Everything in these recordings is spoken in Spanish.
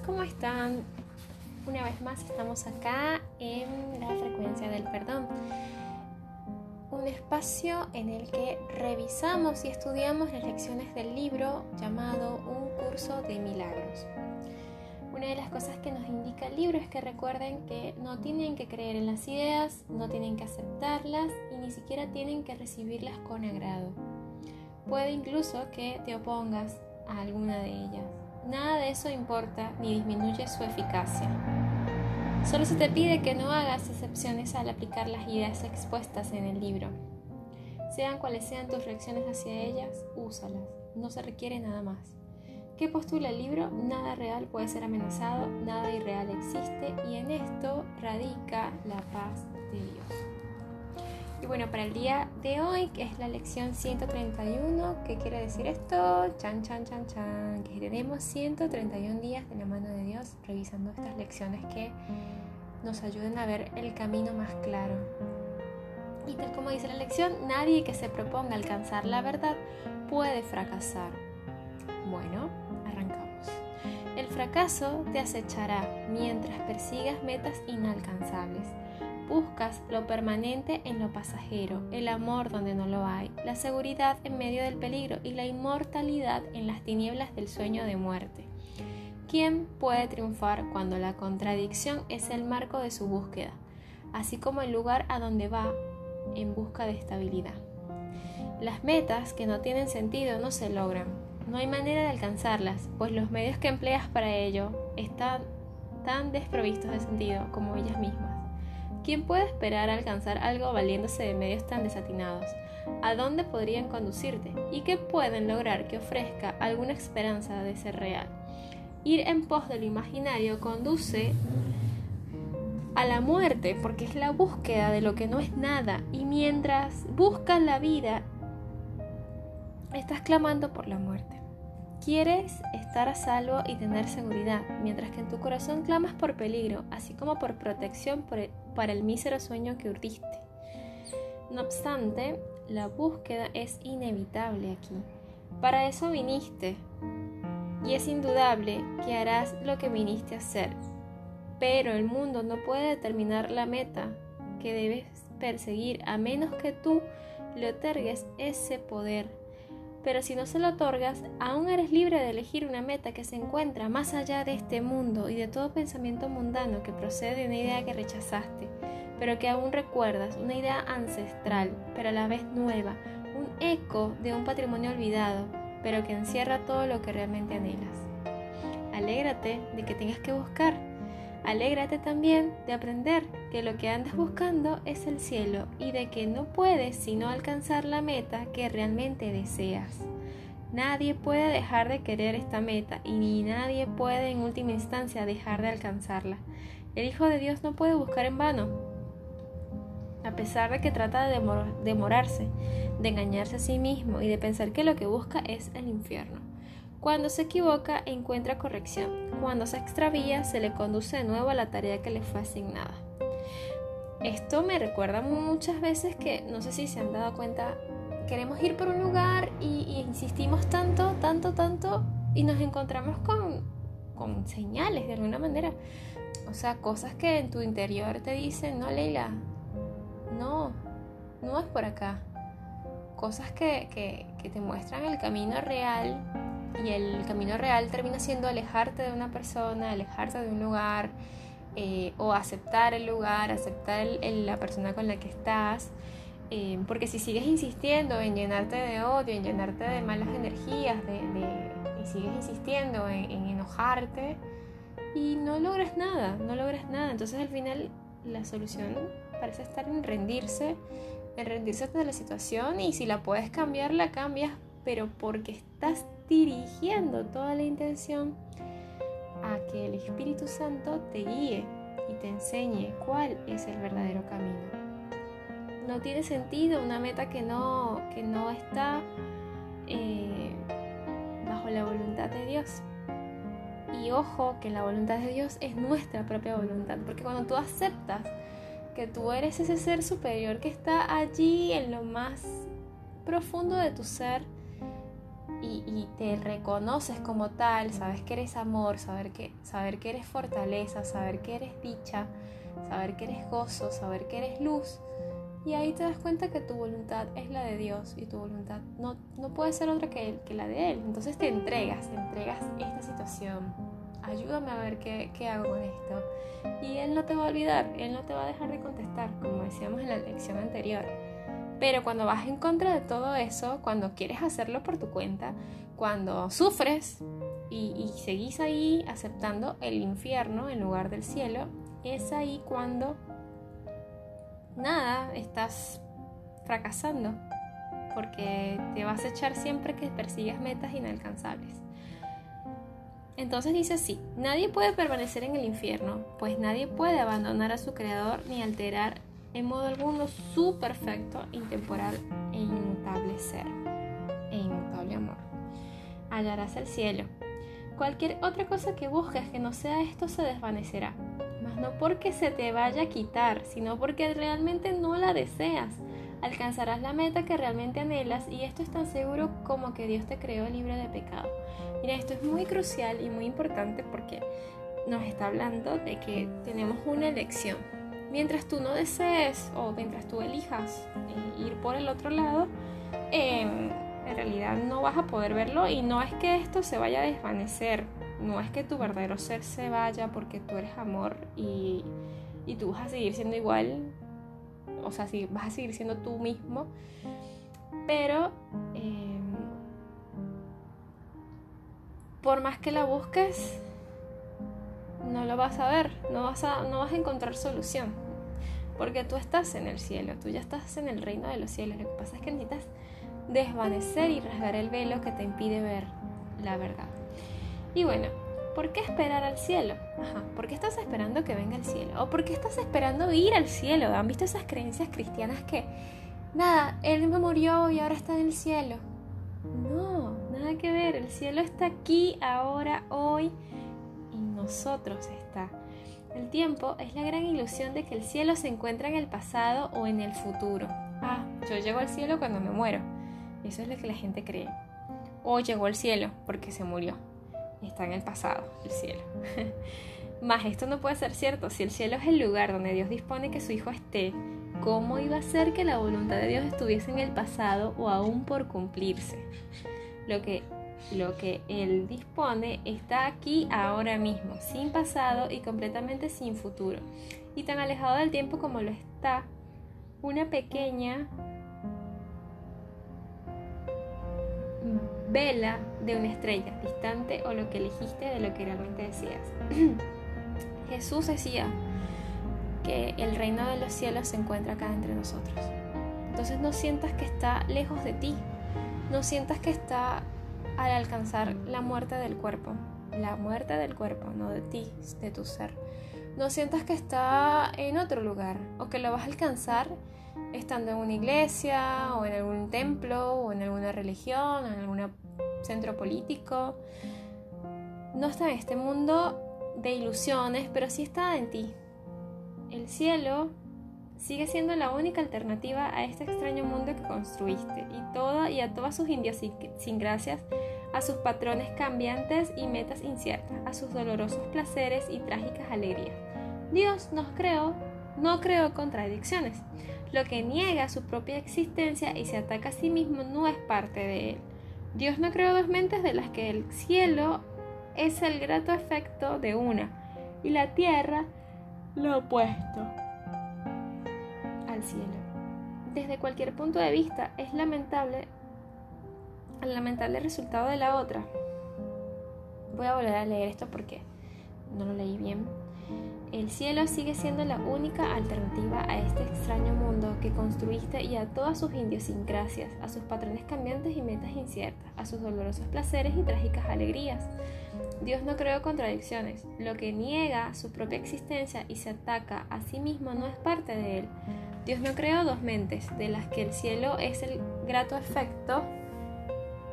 ¿cómo están? Una vez más estamos acá en la frecuencia del perdón. Un espacio en el que revisamos y estudiamos las lecciones del libro llamado Un curso de milagros. Una de las cosas que nos indica el libro es que recuerden que no tienen que creer en las ideas, no tienen que aceptarlas y ni siquiera tienen que recibirlas con agrado. Puede incluso que te opongas a alguna de ellas. Nada de eso importa ni disminuye su eficacia. Solo se te pide que no hagas excepciones al aplicar las ideas expuestas en el libro. Sean cuales sean tus reacciones hacia ellas, úsalas. No se requiere nada más. ¿Qué postula el libro? Nada real puede ser amenazado, nada irreal existe y en esto radica la paz de Dios. Y bueno, para el día de hoy, que es la lección 131, ¿qué quiere decir esto? Chan, chan, chan, chan, que tenemos 131 días de la mano de Dios revisando estas lecciones que nos ayuden a ver el camino más claro. Y tal como dice la lección, nadie que se proponga alcanzar la verdad puede fracasar. Bueno, arrancamos. El fracaso te acechará mientras persigas metas inalcanzables Buscas lo permanente en lo pasajero, el amor donde no lo hay, la seguridad en medio del peligro y la inmortalidad en las tinieblas del sueño de muerte. ¿Quién puede triunfar cuando la contradicción es el marco de su búsqueda, así como el lugar a donde va en busca de estabilidad? Las metas que no tienen sentido no se logran. No hay manera de alcanzarlas, pues los medios que empleas para ello están tan desprovistos de sentido como ellas mismas. ¿Quién puede esperar alcanzar algo valiéndose de medios tan desatinados? ¿A dónde podrían conducirte? ¿Y qué pueden lograr que ofrezca alguna esperanza de ser real? Ir en pos de lo imaginario conduce a la muerte porque es la búsqueda de lo que no es nada y mientras buscas la vida estás clamando por la muerte. Quieres estar a salvo y tener seguridad, mientras que en tu corazón clamas por peligro, así como por protección para el mísero sueño que urdiste. No obstante, la búsqueda es inevitable aquí. Para eso viniste, y es indudable que harás lo que viniste a hacer. Pero el mundo no puede determinar la meta que debes perseguir a menos que tú le otorgues ese poder pero si no se lo otorgas, aún eres libre de elegir una meta que se encuentra más allá de este mundo y de todo pensamiento mundano que procede de una idea que rechazaste, pero que aún recuerdas, una idea ancestral, pero a la vez nueva, un eco de un patrimonio olvidado, pero que encierra todo lo que realmente anhelas. Alégrate de que tengas que buscar Alégrate también de aprender que lo que andas buscando es el cielo y de que no puedes sino alcanzar la meta que realmente deseas. Nadie puede dejar de querer esta meta y ni nadie puede en última instancia dejar de alcanzarla. El Hijo de Dios no puede buscar en vano, a pesar de que trata de demorarse, de engañarse a sí mismo y de pensar que lo que busca es el infierno. Cuando se equivoca, encuentra corrección. Cuando se extravía, se le conduce de nuevo a la tarea que le fue asignada. Esto me recuerda muchas veces que, no sé si se han dado cuenta, queremos ir por un lugar y, insistimos tanto, tanto, tanto y nos encontramos con, con señales de alguna manera. O sea, cosas que en tu interior te dicen, no, Leila, no, no es por acá. Cosas que, que, que te muestran el camino real y el camino real termina siendo alejarte de una persona, alejarte de un lugar eh, o aceptar el lugar, aceptar la persona con la que estás. Eh, porque si sigues insistiendo en llenarte de odio, en llenarte de malas energías, de, y sigues insistiendo en, en enojarte y no logras nada, no logras nada. Entonces al final la solución parece estar en rendirse, en rendirse ante la situación y si la puedes cambiar, la cambias, pero porque estás dirigiendo toda la intención a que el Espíritu Santo te guíe y te enseñe cuál es el verdadero camino. No tiene sentido una meta que no, que no está eh, bajo la voluntad de Dios. Y ojo que la voluntad de Dios es nuestra propia voluntad, porque cuando tú aceptas que tú eres ese ser superior que está allí en lo más profundo de tu ser, y, te reconoces como tal, sabes que eres amor, saber que, saber que eres fortaleza, saber que eres dicha, saber que eres gozo, saber que eres luz. Y ahí te das cuenta que tu voluntad es la de Dios y tu voluntad no, no puede ser otra que, que la de Él. Entonces te entregas, te entregas esta situación. Ayúdame a ver qué, qué hago con esto. Y Él no te va a olvidar, Él no te va a dejar de contestar, como decíamos en la lección anterior. Pero cuando vas en contra de todo eso, cuando quieres hacerlo por tu cuenta, cuando sufres y, seguís ahí aceptando el infierno en lugar del cielo, es ahí cuando nada, estás fracasando, porque te vas a echar siempre que persigues metas inalcanzables. Entonces dice así, nadie puede permanecer en el infierno, pues nadie puede abandonar a su creador ni alterar en modo alguno su perfecto, intemporal e inmutable ser e inmutable amor. Hallarás el cielo. Cualquier otra cosa que busques que no sea esto se desvanecerá, mas no porque se te vaya a quitar, sino porque realmente no la deseas. Alcanzarás la meta que realmente anhelas y esto es tan seguro como que Dios te creó libre de pecado. Mira, esto es muy crucial y muy importante porque nos está hablando de que tenemos una elección mientras tú no desees o mientras tú elijas eh, ir por el otro lado, em, en realidad no vas a poder verlo y no es que esto se vaya a desvanecer, no es que tu verdadero ser se vaya porque tú eres amor y, tú vas a seguir siendo igual, o sea, si vas a seguir siendo tú mismo, pero em, por más que la busques, no lo vas a ver, no vas a, no vas a encontrar solución. Porque tú estás en el cielo, tú ya estás en el reino de los cielos. Lo que pasa es que necesitas desvanecer y rasgar el velo que te impide ver la verdad. Y bueno, ¿por qué esperar al cielo? Ajá, ¿por qué estás esperando que venga el cielo? ¿O por qué estás esperando ir al cielo? ¿Han visto esas creencias cristianas que, nada, él me murió y ahora está en el cielo? No, nada que ver, el cielo está aquí, ahora, hoy, y nosotros está. El tiempo es la gran ilusión de que el cielo se encuentra en el pasado o en el futuro. Ah, yo llego al cielo cuando me muero. Eso es lo que la gente cree. O llegó al cielo porque se murió. Está en el pasado, el cielo. Mas esto no puede ser cierto. Si el cielo es el lugar donde Dios dispone que su Hijo esté, ¿cómo iba a ser que la voluntad de Dios estuviese en el pasado o aún por cumplirse? Lo que lo que Él dispone está aquí ahora mismo, sin pasado y completamente sin futuro, y tan alejado del tiempo como lo está una pequeña vela de una estrella, distante o lo que elegiste de lo que realmente decías. Jesús decía que el reino de los cielos se encuentra acá entre nosotros. Entonces no sientas que está lejos de ti, no sientas que está al alcanzar la muerte del cuerpo, la muerte del cuerpo, no de ti, de tu ser. No sientas que está en otro lugar o que lo vas a alcanzar estando en una iglesia o en algún templo o en alguna religión o en algún centro político. No está en este mundo de ilusiones, pero sí está en ti. El cielo sigue siendo la única alternativa a este extraño mundo que construiste y, toda, y a todas sus indios sin gracias, a sus patrones cambiantes y metas inciertas, a sus dolorosos placeres y trágicas alegrías. Dios nos creó, no creó contradicciones. Lo que niega su propia existencia y se ataca a sí mismo no es parte de él. Dios no creó dos mentes de las que el cielo es el grato efecto de una y la tierra lo opuesto cielo. Desde cualquier punto de vista es lamentable el lamentable resultado de la otra. Voy a volver a leer esto porque no lo leí bien. El cielo sigue siendo la única alternativa a este extraño mundo que construiste y a todas sus idiosincrasias, a sus patrones cambiantes y metas inciertas, a sus dolorosos placeres y trágicas alegrías. Dios no creó contradicciones. Lo que niega su propia existencia y se ataca a sí mismo no es parte de él. Dios no creó dos mentes, de las que el cielo es el grato efecto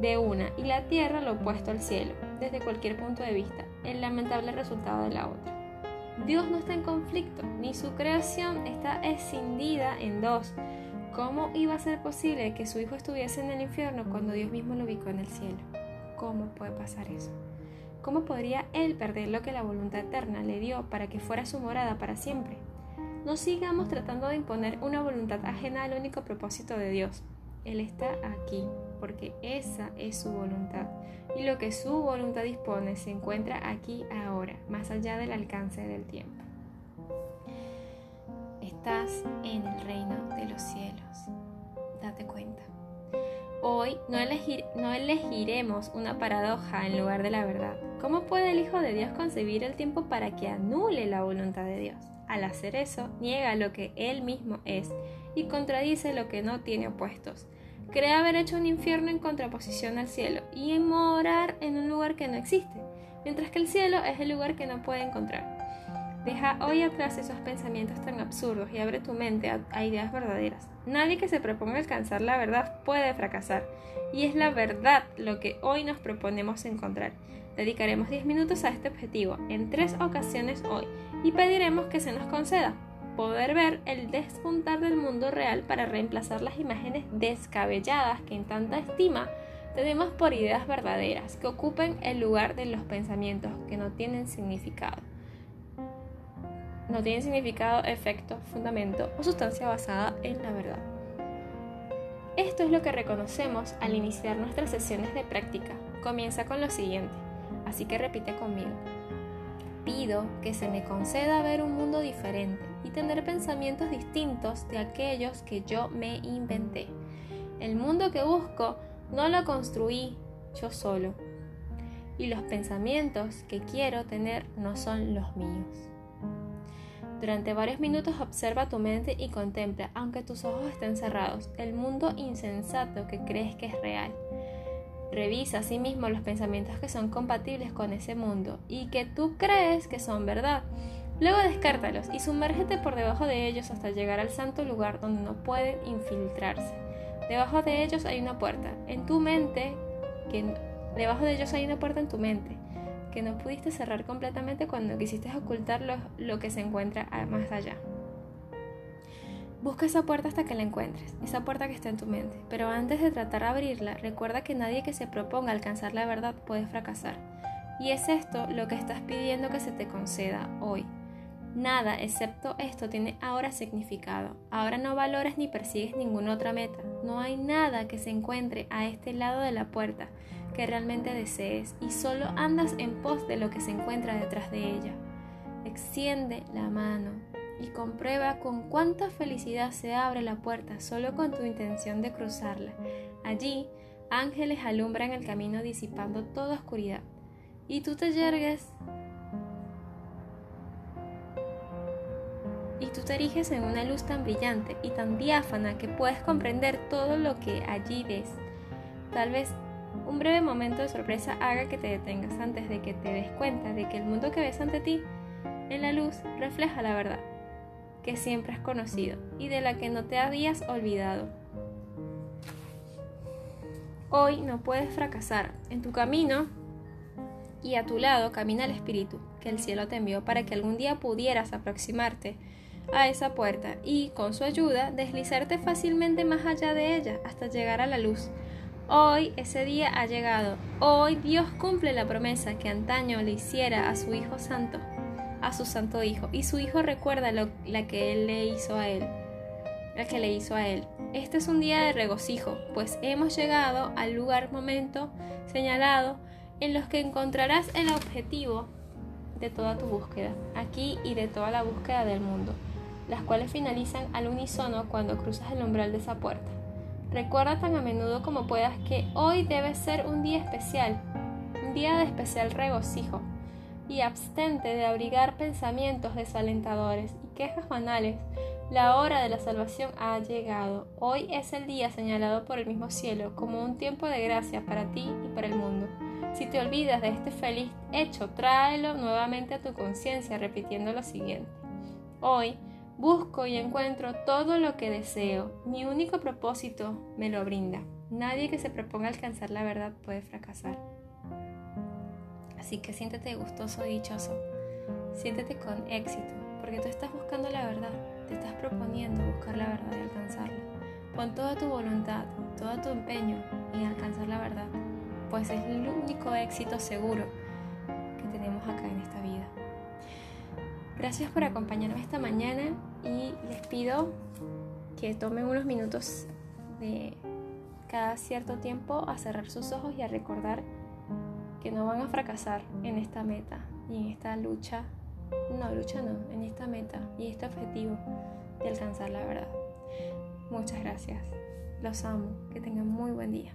de una y la tierra lo opuesto al cielo, desde cualquier punto de vista, el lamentable resultado de la otra. Dios no está en conflicto, ni su creación está escindida en dos, ¿Cómo iba a ser posible que su hijo estuviese en el infierno cuando Dios mismo lo ubicó en el cielo? ¿Cómo puede pasar eso? ¿Cómo podría él perder lo que la voluntad eterna le dio para que fuera su morada para siempre? No sigamos tratando de imponer una voluntad ajena al único propósito de Dios. Él está aquí porque esa es su voluntad y lo que su voluntad dispone se encuentra aquí ahora, más allá del alcance del tiempo. Estás en el reino de los cielos. Date cuenta. Hoy no, no elegiremos una paradoja en lugar de la verdad. ¿Cómo puede el Hijo de Dios concebir el tiempo para que anule la voluntad de Dios? Al hacer eso, niega lo que Él mismo es y contradice lo que no tiene opuestos cree haber hecho un infierno en contraposición al cielo y morar en un lugar que no existe, mientras que el cielo es el lugar que no puede encontrar. Deja hoy atrás esos pensamientos tan absurdos y abre tu mente a, ideas verdaderas. Nadie que se proponga alcanzar la verdad puede fracasar, y es la verdad lo que hoy nos proponemos encontrar. Dedicaremos 10 minutos a este objetivo en tres ocasiones hoy y pediremos que se nos conceda poder ver el despuntar del mundo real para reemplazar las imágenes descabelladas que en tanta estima tenemos por ideas verdaderas que ocupen el lugar de los pensamientos que no tienen significado. No tienen significado, efecto, fundamento o sustancia basada en la verdad. Esto es lo que reconocemos al iniciar nuestras sesiones de práctica. Comienza con lo siguiente, así que repite conmigo. Pido que se me conceda ver un mundo diferente y tener pensamientos distintos de aquellos que yo me inventé. El mundo que busco no lo construí yo solo. Y los pensamientos que quiero tener no son los míos. Durante varios minutos observa tu mente y contempla, aunque tus ojos estén cerrados, el mundo insensato que crees que es real. Revisa asimismo los pensamientos que son compatibles con ese mundo y que tú crees que son verdad Luego descártalos y sumérgete por debajo de ellos hasta llegar al santo lugar donde no pueden infiltrarse. Debajo de ellos hay una puerta en tu mente, que debajo de ellos hay una puerta en tu mente que no pudiste cerrar completamente cuando quisiste ocultar lo, lo que se encuentra más allá. Busca esa puerta hasta que la encuentres, esa puerta que está en tu mente. Pero antes de tratar de abrirla, recuerda que nadie que se proponga alcanzar la verdad puede fracasar. Y es esto lo que estás pidiendo que se te conceda hoy. Nada excepto esto tiene ahora significado. Ahora no valoras ni persigues ninguna otra meta. No hay nada que se encuentre a este lado de la puerta que realmente desees y solo andas en pos de lo que se encuentra detrás de ella. Extiende la mano y comprueba con cuánta felicidad se abre la puerta solo con tu intención de cruzarla. Allí, ángeles alumbran el camino disipando toda oscuridad. Y tú te yergues y tú te eriges en una luz tan brillante y tan diáfana que puedes comprender todo lo que allí ves. Tal vez un breve momento de sorpresa haga que te detengas antes de que te des cuenta de que el mundo que ves ante ti en la luz refleja la verdad que siempre has conocido y de la que no te habías olvidado. Hoy no puedes fracasar. En tu camino y a tu lado camina el Espíritu que el cielo te envió para que algún día pudieras aproximarte a esa puerta y, con su ayuda, deslizarte fácilmente más allá de ella hasta llegar a la luz. Hoy ese día ha llegado. Hoy Dios cumple la promesa que antaño le hiciera a su Hijo Santo, a su Santo Hijo, y su Hijo recuerda lo, la que Él le hizo a Él, la que le hizo a Él. Este es un día de regocijo, pues hemos llegado al lugar, momento señalado, en los que encontrarás el objetivo de toda tu búsqueda, aquí y de toda la búsqueda del mundo las cuales finalizan al unísono cuando cruzas el umbral de esa puerta. Recuerda tan a menudo como puedas que hoy debe ser un día especial, un día de especial regocijo, y abstente de abrigar pensamientos desalentadores y quejas banales. La hora de la salvación ha llegado. Hoy es el día señalado por el mismo cielo como un tiempo de gracia para ti y para el mundo. Si te olvidas de este feliz hecho, tráelo nuevamente a tu conciencia repitiendo lo siguiente. Hoy Busco y encuentro todo lo que deseo. Mi único propósito me lo brinda. Nadie que se proponga alcanzar la verdad puede fracasar. Así que siéntete gustoso y dichoso. Siéntete con éxito, porque tú estás buscando la verdad. Te estás proponiendo buscar la verdad y alcanzarla. Pon toda tu voluntad, todo tu empeño en alcanzar la verdad, pues es el único éxito seguro que tenemos acá en esta vida. Gracias por acompañarme esta mañana y les pido que tomen unos minutos de cada cierto tiempo a cerrar sus ojos y a recordar que no van a fracasar en esta meta y en esta lucha, no, lucha no, en esta meta y este objetivo de alcanzar la verdad. Muchas gracias. Los amo. Que tengan muy buen día.